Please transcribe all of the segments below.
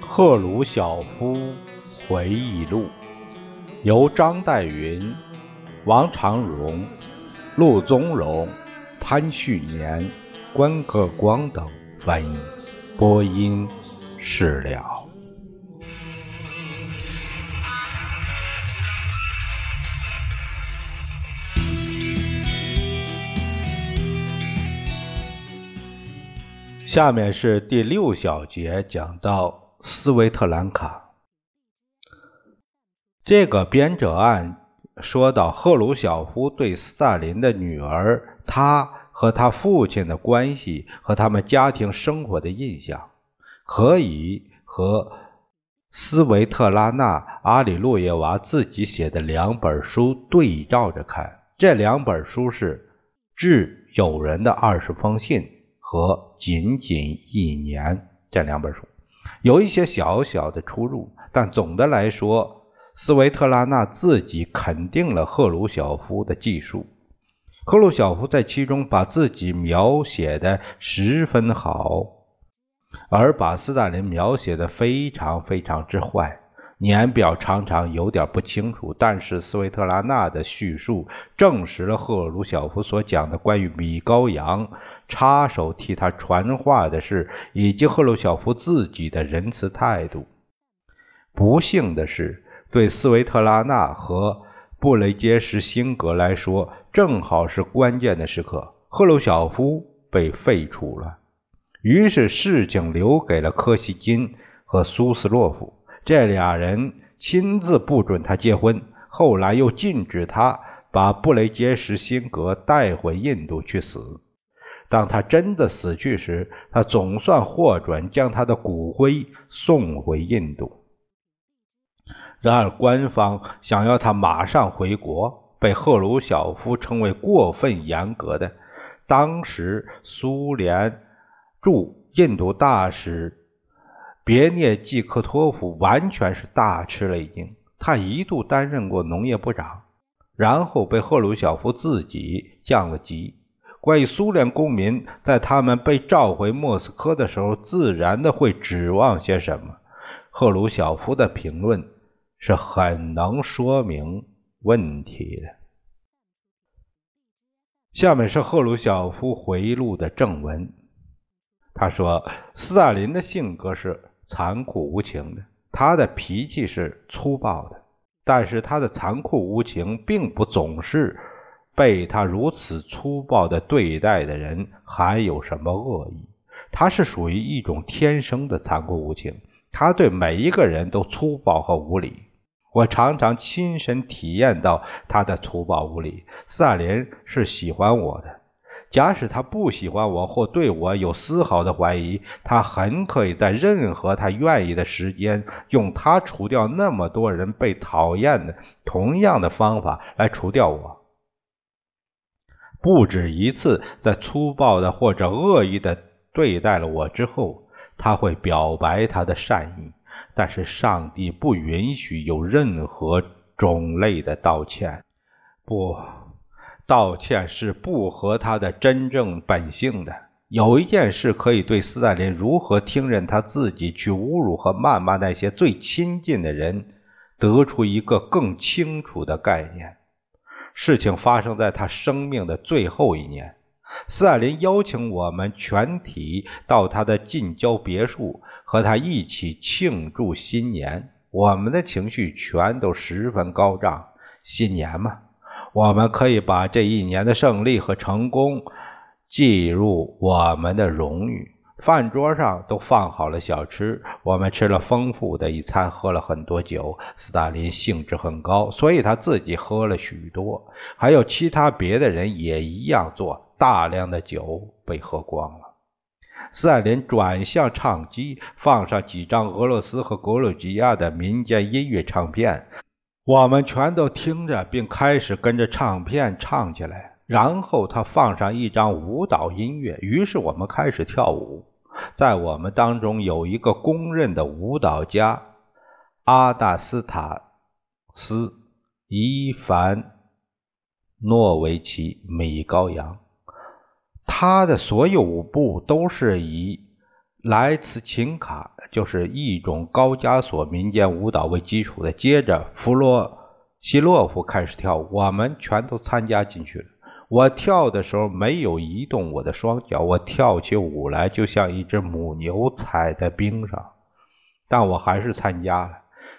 赫鲁晓夫回忆录，由张岱云、王长荣、陆宗荣、潘旭年、关克光等翻译，播音释了。下面是第六小节，讲到。斯维特兰卡，这个编者案说到赫鲁晓夫对斯大林的女儿，他和他父亲的关系和他们家庭生活的印象，可以和斯维特拉娜·阿里洛耶娃自己写的两本书对照着看。这两本书是《致友人的二十封信》和《仅仅一年》这两本书。有一些小小的出入，但总的来说，斯维特拉娜自己肯定了赫鲁晓夫的技术。赫鲁晓夫在其中把自己描写的十分好，而把斯大林描写的非常非常之坏。年表常常有点不清楚，但是斯维特拉娜的叙述证实了赫鲁晓夫所讲的关于米高扬。插手替他传话的事，以及赫鲁晓夫自己的仁慈态度。不幸的是，对斯维特拉娜和布雷杰什辛格来说，正好是关键的时刻。赫鲁晓夫被废除了，于是事情留给了柯西金和苏斯洛夫这俩人，亲自不准他结婚，后来又禁止他把布雷杰什辛格带回印度去死。当他真的死去时，他总算获准将他的骨灰送回印度。然而，官方想要他马上回国，被赫鲁晓夫称为过分严格的。当时，苏联驻印度大使别涅季克托夫完全是大吃了一惊。他一度担任过农业部长，然后被赫鲁晓夫自己降了级。关于苏联公民在他们被召回莫斯科的时候，自然的会指望些什么？赫鲁晓夫的评论是很能说明问题的。下面是赫鲁晓夫回忆录的正文。他说：“斯大林的性格是残酷无情的，他的脾气是粗暴的，但是他的残酷无情并不总是。”被他如此粗暴的对待的人还有什么恶意？他是属于一种天生的残酷无情，他对每一个人都粗暴和无礼。我常常亲身体验到他的粗暴无礼。斯大林是喜欢我的，假使他不喜欢我或对我有丝毫的怀疑，他很可以在任何他愿意的时间，用他除掉那么多人被讨厌的同样的方法来除掉我。不止一次，在粗暴的或者恶意的对待了我之后，他会表白他的善意。但是上帝不允许有任何种类的道歉。不，道歉是不合他的真正本性的。有一件事可以对斯大林如何听任他自己去侮辱和谩骂那些最亲近的人，得出一个更清楚的概念。事情发生在他生命的最后一年，斯大林邀请我们全体到他的近郊别墅，和他一起庆祝新年。我们的情绪全都十分高涨。新年嘛，我们可以把这一年的胜利和成功记入我们的荣誉。饭桌上都放好了小吃，我们吃了丰富的一餐，喝了很多酒。斯大林兴致很高，所以他自己喝了许多，还有其他别的人也一样做。大量的酒被喝光了。斯大林转向唱机，放上几张俄罗斯和格鲁吉亚的民间音乐唱片，我们全都听着，并开始跟着唱片唱起来。然后他放上一张舞蹈音乐，于是我们开始跳舞。在我们当中有一个公认的舞蹈家阿达斯塔斯·伊凡诺维奇米高扬。他的所有舞步都是以莱茨琴卡，就是一种高加索民间舞蹈为基础的。接着，弗洛西洛夫开始跳舞，我们全都参加进去了。我跳的时候没有移动我的双脚，我跳起舞来就像一只母牛踩在冰上，但我还是参加了。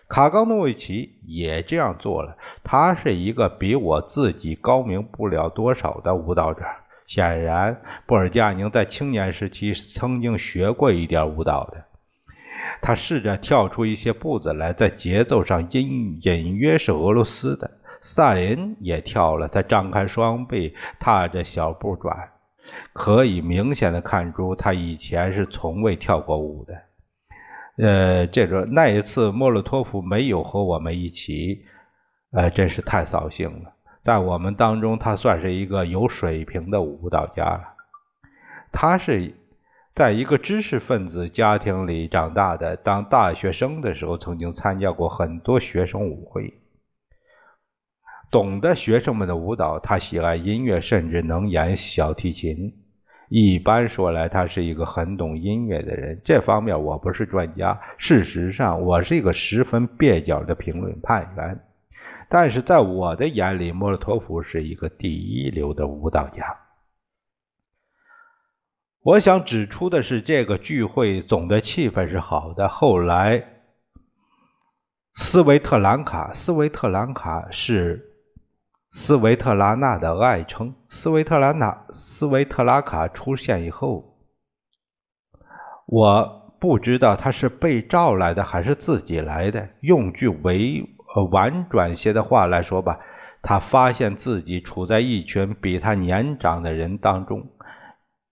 卡冈诺维奇也这样做了。他是一个比我自己高明不了多少的舞蹈者。显然，布尔加宁在青年时期曾经学过一点舞蹈的。他试着跳出一些步子来，在节奏上隐隐约是俄罗斯的。萨林也跳了，他张开双臂，踏着小步转，可以明显的看出他以前是从未跳过舞的。呃，这个那一次莫洛托夫没有和我们一起，呃，真是太扫兴了。在我们当中，他算是一个有水平的舞蹈家了。他是在一个知识分子家庭里长大的，当大学生的时候，曾经参加过很多学生舞会，懂得学生们的舞蹈。他喜爱音乐，甚至能演小提琴。一般说来，他是一个很懂音乐的人。这方面我不是专家，事实上，我是一个十分蹩脚的评论判员。但是在我的眼里，莫洛托夫是一个第一流的舞蹈家。我想指出的是，这个聚会总的气氛是好的。后来，斯维特兰卡，斯维特兰卡是斯维特拉娜的爱称。斯维特拉娜，斯维特拉卡出现以后，我不知道他是被召来的还是自己来的。用句为。婉转些的话来说吧，他发现自己处在一群比他年长的人当中。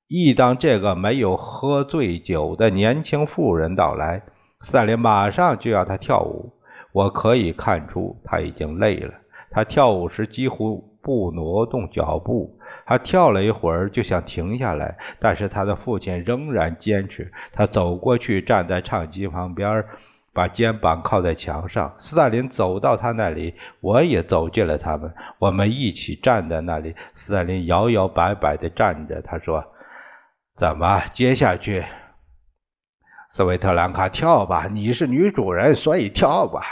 一当这个没有喝醉酒的年轻妇人到来，赛琳马上就要他跳舞。我可以看出他已经累了。他跳舞时几乎不挪动脚步。他跳了一会儿就想停下来，但是他的父亲仍然坚持。他走过去，站在唱机旁边。把肩膀靠在墙上，斯大林走到他那里，我也走进了他们。我们一起站在那里。斯大林摇摇摆摆地站着，他说：“怎么接下去？”斯维特兰卡，跳吧，你是女主人，所以跳吧。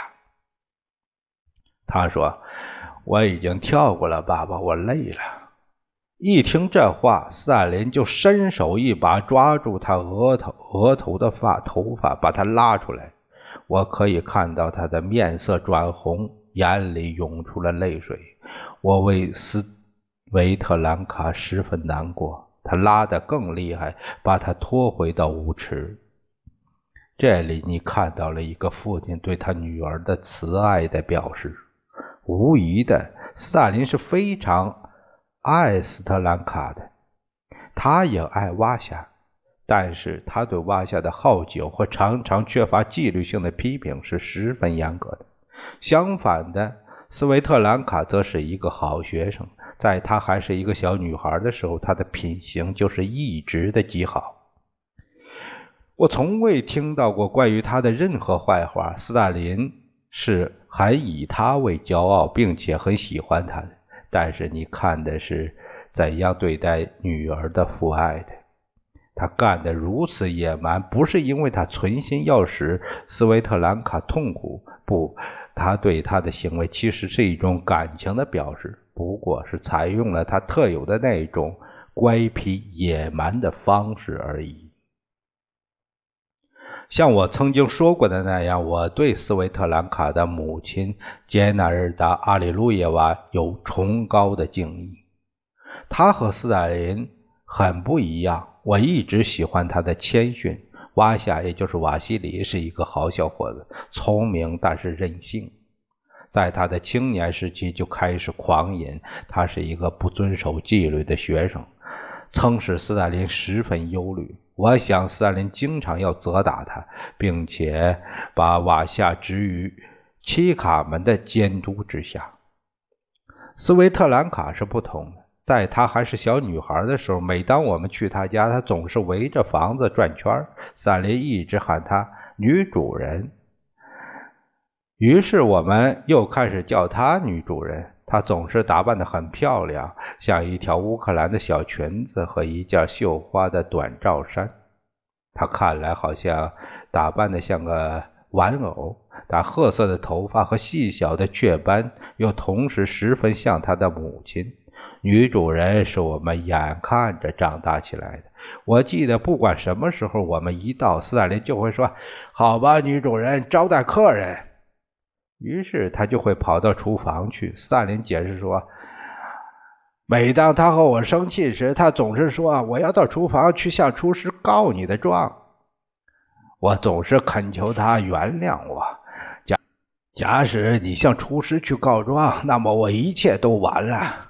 他说：“我已经跳过了，爸爸，我累了。”一听这话，萨林就伸手一把抓住他额头额头的发头发，把他拉出来。我可以看到他的面色转红，眼里涌出了泪水。我为斯维特兰卡十分难过。他拉得更厉害，把他拖回到舞池。这里你看到了一个父亲对他女儿的慈爱的表示。无疑的，斯大林是非常爱斯特兰卡的，他也爱瓦夏。但是他对瓦夏的好酒和常常缺乏纪律性的批评是十分严格的。相反的，斯维特兰卡则是一个好学生。在她还是一个小女孩的时候，她的品行就是一直的极好。我从未听到过关于她的任何坏话。斯大林是很以他为骄傲，并且很喜欢他的。但是你看的是怎样对待女儿的父爱的。他干得如此野蛮，不是因为他存心要使斯维特兰卡痛苦，不，他对他的行为其实是一种感情的表示，不过是采用了他特有的那种乖僻野蛮的方式而已。像我曾经说过的那样，我对斯维特兰卡的母亲杰纳尔达·阿里路耶娃有崇高的敬意。他和斯大林很不一样。我一直喜欢他的谦逊。瓦夏，也就是瓦西里，是一个好小伙子，聪明但是任性。在他的青年时期就开始狂饮，他是一个不遵守纪律的学生，曾使斯大林十分忧虑。我想，斯大林经常要责打他，并且把瓦夏置于契卡们的监督之下。斯维特兰卡是不同的。在她还是小女孩的时候，每当我们去她家，她总是围着房子转圈儿。萨林一直喊她“女主人”。于是我们又开始叫她女主人。她总是打扮得很漂亮，像一条乌克兰的小裙子和一件绣花的短罩衫。她看来好像打扮得像个玩偶，但褐色的头发和细小的雀斑又同时十分像她的母亲。女主人是我们眼看着长大起来的。我记得，不管什么时候，我们一到，斯大林就会说：“好吧，女主人，招待客人。”于是他就会跑到厨房去。斯大林解释说：“每当他和我生气时，他总是说我要到厨房去向厨师告你的状。”我总是恳求他原谅我。假假使你向厨师去告状，那么我一切都完了。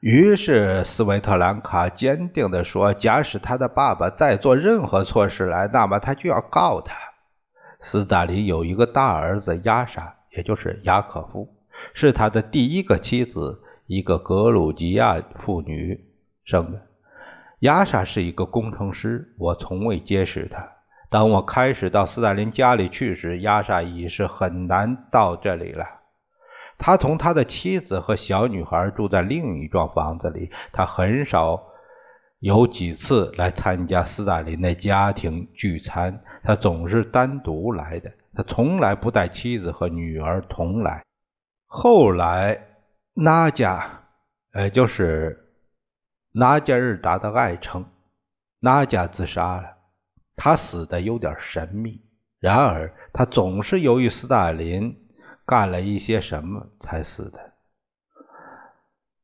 于是斯维特兰卡坚定地说：“假使他的爸爸再做任何错事来，那么他就要告他。”斯大林有一个大儿子亚莎。也就是雅可夫是他的第一个妻子，一个格鲁吉亚妇女生的。亚莎是一个工程师，我从未结识她。当我开始到斯大林家里去时，亚莎已是很难到这里了。他同他的妻子和小女孩住在另一幢房子里。他很少有几次来参加斯大林的家庭聚餐，他总是单独来的。他从来不带妻子和女儿同来。后来，纳加，呃，就是纳加日达的爱称，纳加自杀了。他死的有点神秘。然而，他总是由于斯大林干了一些什么才死的。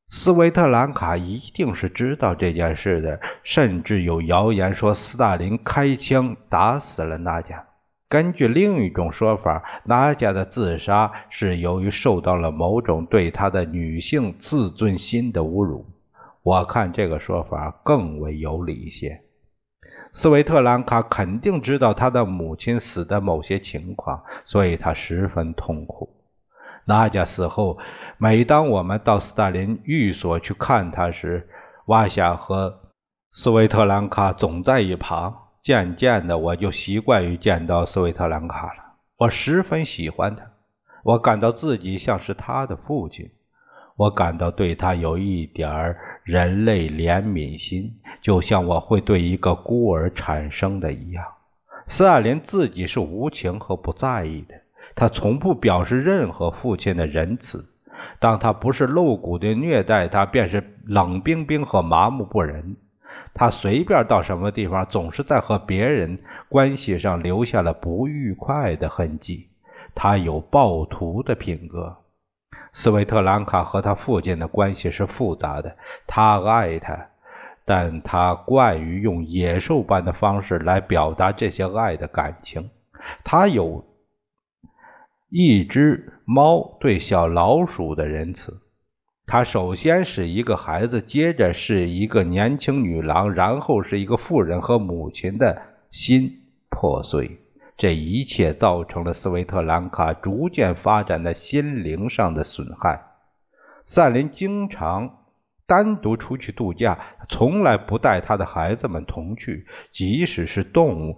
斯维特兰卡一定是知道这件事的，甚至有谣言说斯大林开枪打死了纳加。根据另一种说法，娜迦的自杀是由于受到了某种对她的女性自尊心的侮辱。我看这个说法更为有理一些。斯维特兰卡肯定知道他的母亲死的某些情况，所以他十分痛苦。娜迦死后，每当我们到斯大林寓所去看他时，瓦夏和斯维特兰卡总在一旁。渐渐的，我就习惯于见到斯维特兰卡了。我十分喜欢他，我感到自己像是他的父亲。我感到对他有一点人类怜悯心，就像我会对一个孤儿产生的一样。斯大林自己是无情和不在意的，他从不表示任何父亲的仁慈。当他不是露骨的虐待他，便是冷冰冰和麻木不仁。他随便到什么地方，总是在和别人关系上留下了不愉快的痕迹。他有暴徒的品格。斯维特兰卡和他父亲的关系是复杂的。他爱他，但他惯于用野兽般的方式来表达这些爱的感情。他有一只猫对小老鼠的仁慈。他首先是一个孩子，接着是一个年轻女郎，然后是一个妇人和母亲的心破碎。这一切造成了斯维特兰卡逐渐发展的心灵上的损害。赛琳经常单独出去度假，从来不带他的孩子们同去。即使是动物，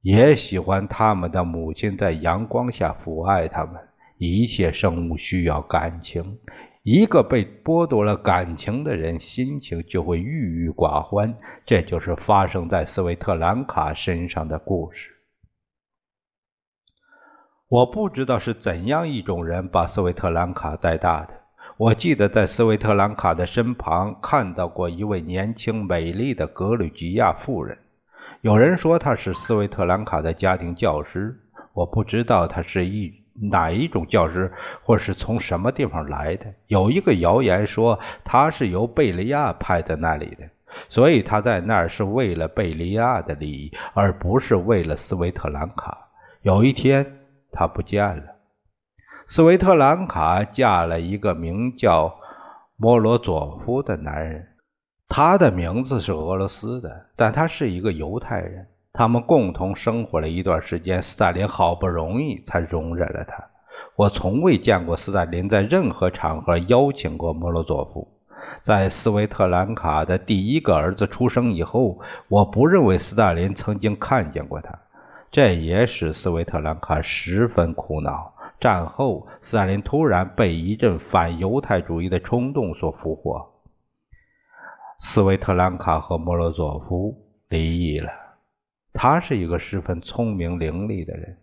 也喜欢他们的母亲在阳光下抚爱他们。一切生物需要感情。一个被剥夺了感情的人，心情就会郁郁寡欢。这就是发生在斯维特兰卡身上的故事。我不知道是怎样一种人把斯维特兰卡带大的。我记得在斯维特兰卡的身旁看到过一位年轻美丽的格鲁吉亚妇人。有人说她是斯维特兰卡的家庭教师。我不知道她是一。哪一种教师，或是从什么地方来的？有一个谣言说他是由贝利亚派在那里的，所以他在那儿是为了贝利亚的利益，而不是为了斯维特兰卡。有一天，他不见了。斯维特兰卡嫁了一个名叫莫罗佐夫的男人，他的名字是俄罗斯的，但他是一个犹太人。他们共同生活了一段时间，斯大林好不容易才容忍了他。我从未见过斯大林在任何场合邀请过莫洛佐夫。在斯维特兰卡的第一个儿子出生以后，我不认为斯大林曾经看见过他，这也使斯维特兰卡十分苦恼。战后，斯大林突然被一阵反犹太主义的冲动所俘获，斯维特兰卡和莫洛佐夫离异了。他是一个十分聪明伶俐的人，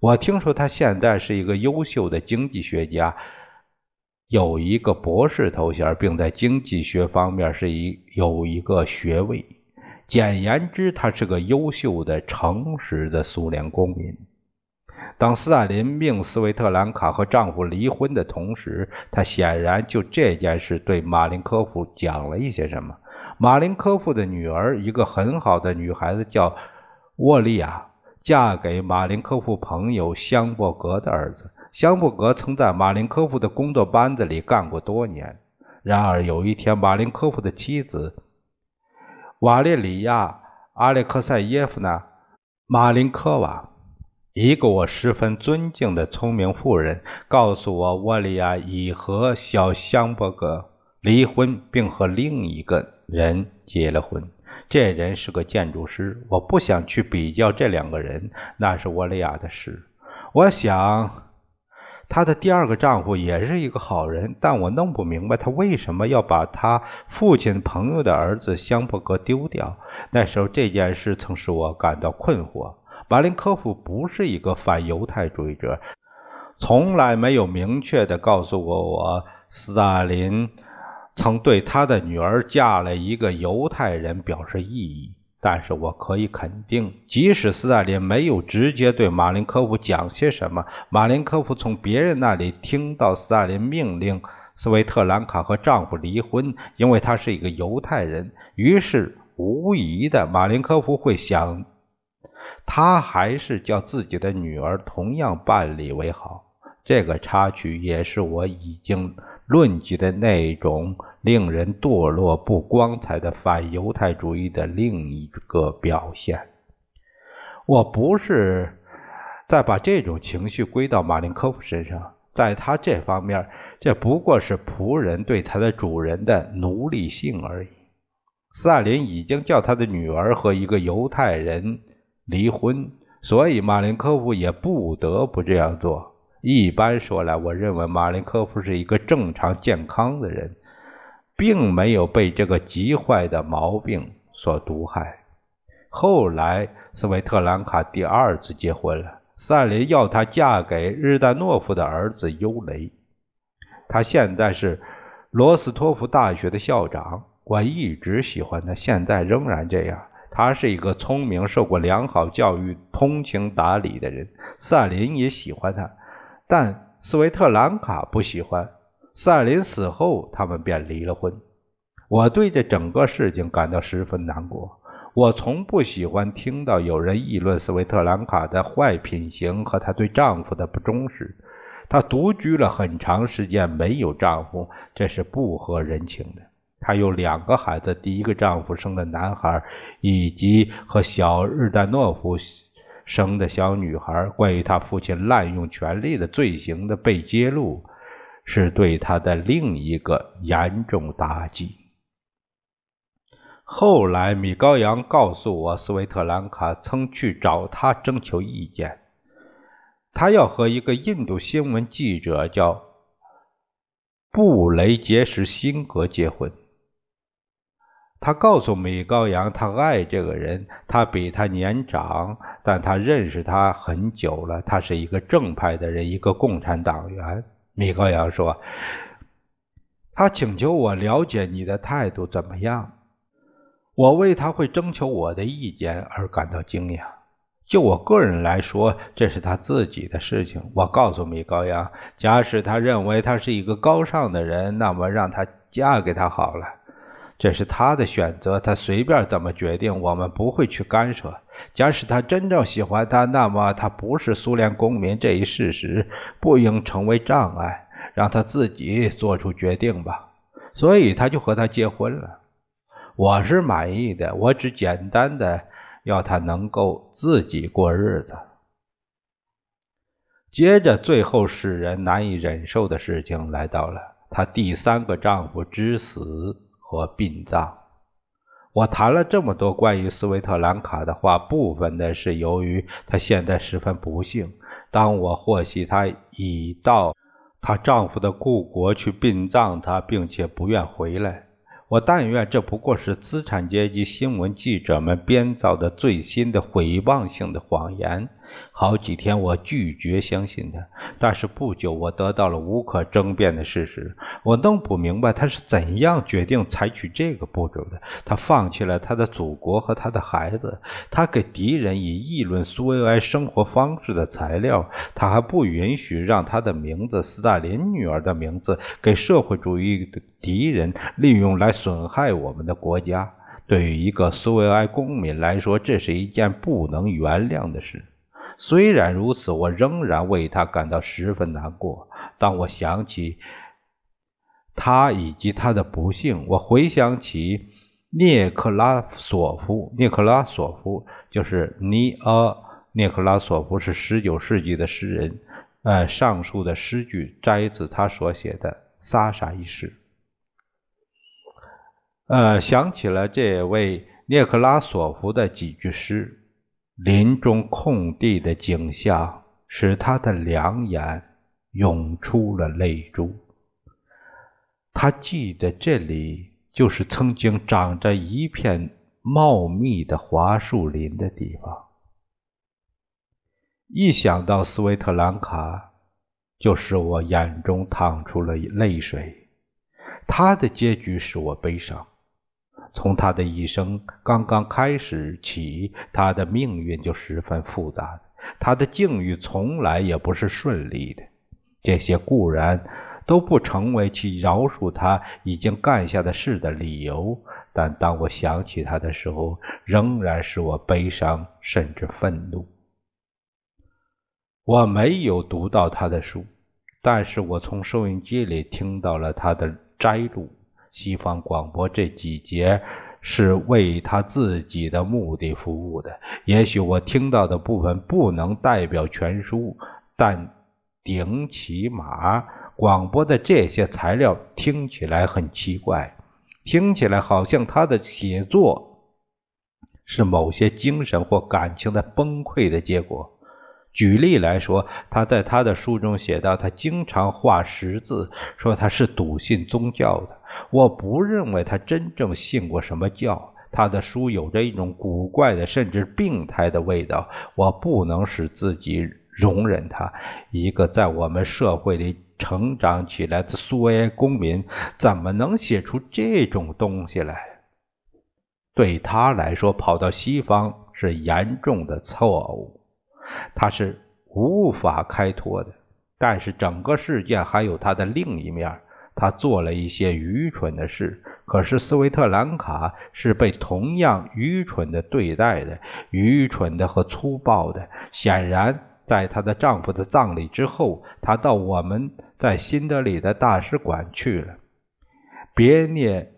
我听说他现在是一个优秀的经济学家，有一个博士头衔，并在经济学方面是一有一个学位。简言之，他是个优秀的、诚实的苏联公民。当斯大林命斯维特兰卡和丈夫离婚的同时，他显然就这件事对马林科夫讲了一些什么。马林科夫的女儿，一个很好的女孩子，叫沃利亚，嫁给马林科夫朋友香伯格的儿子。香伯格曾在马林科夫的工作班子里干过多年。然而有一天，马林科夫的妻子。瓦列里亚·阿列克塞耶夫娜·马林科娃，一个我十分尊敬的聪明妇人，告诉我，沃利亚已和小香伯格离婚，并和另一个人结了婚。这人是个建筑师。我不想去比较这两个人，那是我俩的事。我想。她的第二个丈夫也是一个好人，但我弄不明白他为什么要把他父亲朋友的儿子香伯格丢掉。那时候这件事曾使我感到困惑。马林科夫不是一个反犹太主义者，从来没有明确的告诉过我，斯大林曾对他的女儿嫁了一个犹太人表示异议。但是我可以肯定，即使斯大林没有直接对马林科夫讲些什么，马林科夫从别人那里听到斯大林命令斯维特兰卡和丈夫离婚，因为他是一个犹太人。于是，无疑的，马林科夫会想，他还是叫自己的女儿同样办理为好。这个插曲也是我已经论及的那种。令人堕落、不光彩的反犹太主义的另一个表现。我不是在把这种情绪归到马林科夫身上，在他这方面，这不过是仆人对他的主人的奴隶性而已。斯大林已经叫他的女儿和一个犹太人离婚，所以马林科夫也不得不这样做。一般说来，我认为马林科夫是一个正常健康的人。并没有被这个极坏的毛病所毒害。后来，斯维特兰卡第二次结婚了。斯大林要她嫁给日丹诺夫的儿子尤雷。他现在是罗斯托夫大学的校长。我一直喜欢他，现在仍然这样。他是一个聪明、受过良好教育、通情达理的人。斯大林也喜欢他，但斯维特兰卡不喜欢。萨林死后，他们便离了婚。我对这整个事情感到十分难过。我从不喜欢听到有人议论斯维特兰卡的坏品行和她对丈夫的不忠实。她独居了很长时间，没有丈夫，这是不合人情的。她有两个孩子，第一个丈夫生的男孩，以及和小日丹诺夫生的小女孩。关于她父亲滥用权力的罪行的被揭露。是对她的另一个严重打击。后来，米高扬告诉我，斯维特兰卡曾去找他征求意见，他要和一个印度新闻记者叫布雷杰什辛格结婚。他告诉米高扬，他爱这个人，他比他年长，但他认识他很久了，他是一个正派的人，一个共产党员。米高扬说：“他请求我了解你的态度怎么样。我为他会征求我的意见而感到惊讶。就我个人来说，这是他自己的事情。我告诉米高扬，假使他认为他是一个高尚的人，那么让他嫁给他好了。这是他的选择，他随便怎么决定，我们不会去干涉。假使他真正喜欢他，那么他不是苏联公民这一事实不应成为障碍，让他自己做出决定吧。所以他就和他结婚了。我是满意的，我只简单的要他能够自己过日子。接着，最后使人难以忍受的事情来到了，她第三个丈夫之死。和殡葬。我谈了这么多关于斯维特兰卡的话，部分呢是由于她现在十分不幸，当我获悉她已到她丈夫的故国去殡葬她，并且不愿回来。我但愿这不过是资产阶级新闻记者们编造的最新的毁谤性的谎言。好几天，我拒绝相信他，但是不久，我得到了无可争辩的事实。我弄不明白他是怎样决定采取这个步骤的。他放弃了他的祖国和他的孩子，他给敌人以议论苏维埃生活方式的材料，他还不允许让他的名字——斯大林女儿的名字——给社会主义的敌人利用来损害我们的国家。对于一个苏维埃公民来说，这是一件不能原谅的事。虽然如此，我仍然为他感到十分难过。当我想起他以及他的不幸，我回想起涅克拉索夫。涅克拉索夫就是尼阿涅克拉索夫，是十九世纪的诗人。呃，上述的诗句摘自他所写的《萨沙一诗》。呃，想起了这位涅克拉索夫的几句诗。林中空地的景象使他的两眼涌出了泪珠。他记得这里就是曾经长着一片茂密的桦树林的地方。一想到斯维特兰卡，就使我眼中淌出了泪水。他的结局使我悲伤。从他的一生刚刚开始起，他的命运就十分复杂。他的境遇从来也不是顺利的。这些固然都不成为其饶恕他已经干下的事的理由，但当我想起他的时候，仍然使我悲伤甚至愤怒。我没有读到他的书，但是我从收音机里听到了他的摘录。西方广播这几节是为他自己的目的服务的。也许我听到的部分不能代表全书，但顶起码广播的这些材料听起来很奇怪，听起来好像他的写作是某些精神或感情的崩溃的结果。举例来说，他在他的书中写道，他经常画十字，说他是笃信宗教的。我不认为他真正信过什么教。他的书有着一种古怪的，甚至病态的味道。我不能使自己容忍他。一个在我们社会里成长起来的苏维埃公民，怎么能写出这种东西来？对他来说，跑到西方是严重的错误。他是无法开脱的，但是整个事件还有他的另一面。他做了一些愚蠢的事，可是斯维特兰卡是被同样愚蠢的对待的，愚蠢的和粗暴的。显然，在她的丈夫的葬礼之后，她到我们在新德里的大使馆去了。别涅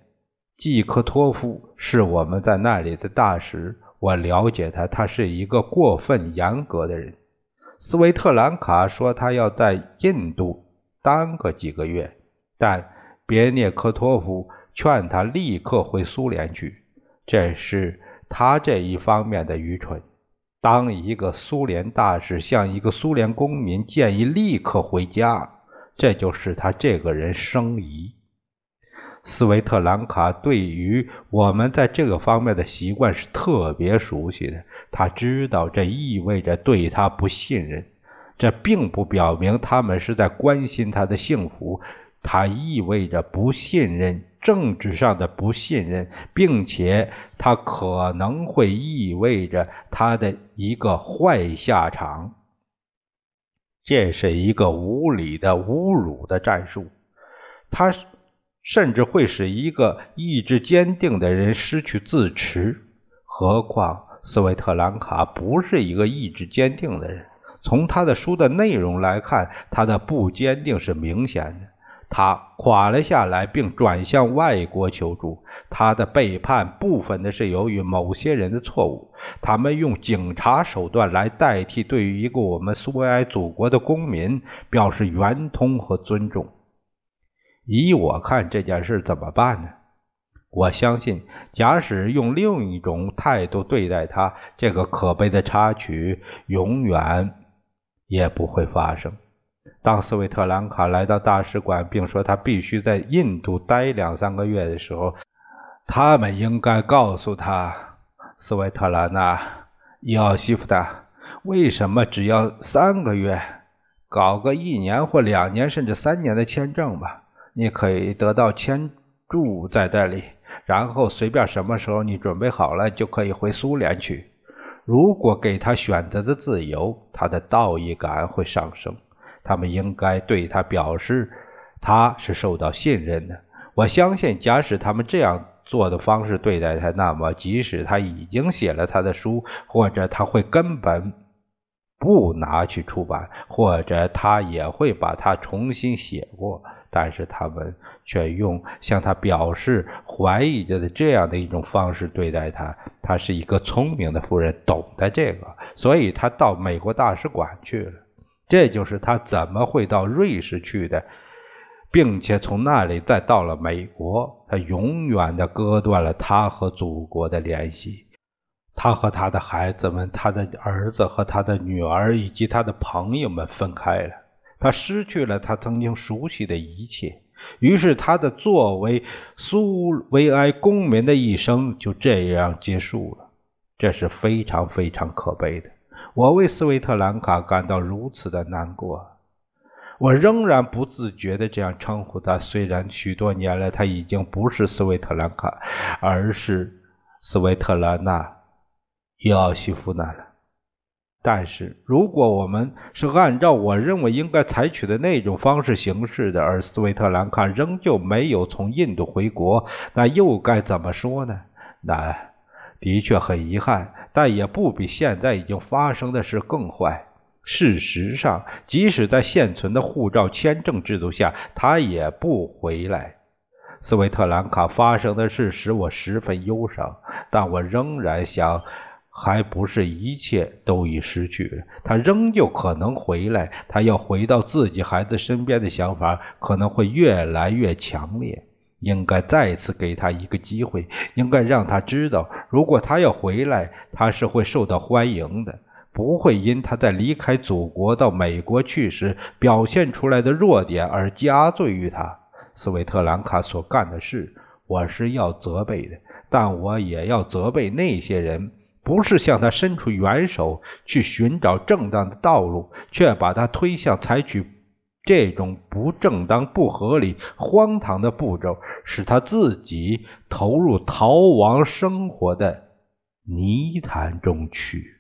季科托夫是我们在那里的大使。我了解他，他是一个过分严格的人。斯维特兰卡说他要在印度耽搁几个月，但别涅科托夫劝他立刻回苏联去。这是他这一方面的愚蠢。当一个苏联大使向一个苏联公民建议立刻回家，这就使他这个人生疑。斯维特兰卡对于我们在这个方面的习惯是特别熟悉的。他知道这意味着对他不信任，这并不表明他们是在关心他的幸福。它意味着不信任，政治上的不信任，并且它可能会意味着他的一个坏下场。这是一个无理的、侮辱的战术。他。甚至会使一个意志坚定的人失去自持。何况斯维特兰卡不是一个意志坚定的人。从他的书的内容来看，他的不坚定是明显的。他垮了下来，并转向外国求助。他的背叛部分的是由于某些人的错误，他们用警察手段来代替对于一个我们苏维埃祖国的公民表示圆通和尊重。依我看，这件事怎么办呢？我相信，假使用另一种态度对待他，这个可悲的插曲永远也不会发生。当斯维特兰卡来到大使馆，并说他必须在印度待两三个月的时候，他们应该告诉他：“斯维特兰娜，伊奥西夫达，为什么只要三个月？搞个一年或两年，甚至三年的签证吧，你可以得到签注在这里，然后随便什么时候你准备好了，就可以回苏联去。如果给他选择的自由，他的道义感会上升。”他们应该对他表示，他是受到信任的。我相信，假使他们这样做的方式对待他，那么即使他已经写了他的书，或者他会根本不拿去出版，或者他也会把它重新写过，但是他们却用向他表示怀疑着的这样的一种方式对待他。他是一个聪明的妇人，懂得这个，所以他到美国大使馆去了。这就是他怎么会到瑞士去的，并且从那里再到了美国。他永远的割断了他和祖国的联系，他和他的孩子们、他的儿子和他的女儿以及他的朋友们分开了。他失去了他曾经熟悉的一切，于是他的作为苏维埃公民的一生就这样结束了。这是非常非常可悲的。我为斯维特兰卡感到如此的难过，我仍然不自觉地这样称呼他。虽然许多年来他已经不是斯维特兰卡，而是斯维特兰娜·伊奥西夫娜了。但是，如果我们是按照我认为应该采取的那种方式行事的，而斯维特兰卡仍旧没有从印度回国，那又该怎么说呢？那……的确很遗憾，但也不比现在已经发生的事更坏。事实上，即使在现存的护照签证制度下，他也不回来。斯维特兰卡发生的事使我十分忧伤，但我仍然想，还不是一切都已失去了。他仍旧可能回来，他要回到自己孩子身边的想法可能会越来越强烈。应该再次给他一个机会，应该让他知道，如果他要回来，他是会受到欢迎的，不会因他在离开祖国到美国去时表现出来的弱点而加罪于他。斯维特兰卡所干的事，我是要责备的，但我也要责备那些人，不是向他伸出援手去寻找正当的道路，却把他推向采取。这种不正当、不合理、荒唐的步骤，使他自己投入逃亡生活的泥潭中去。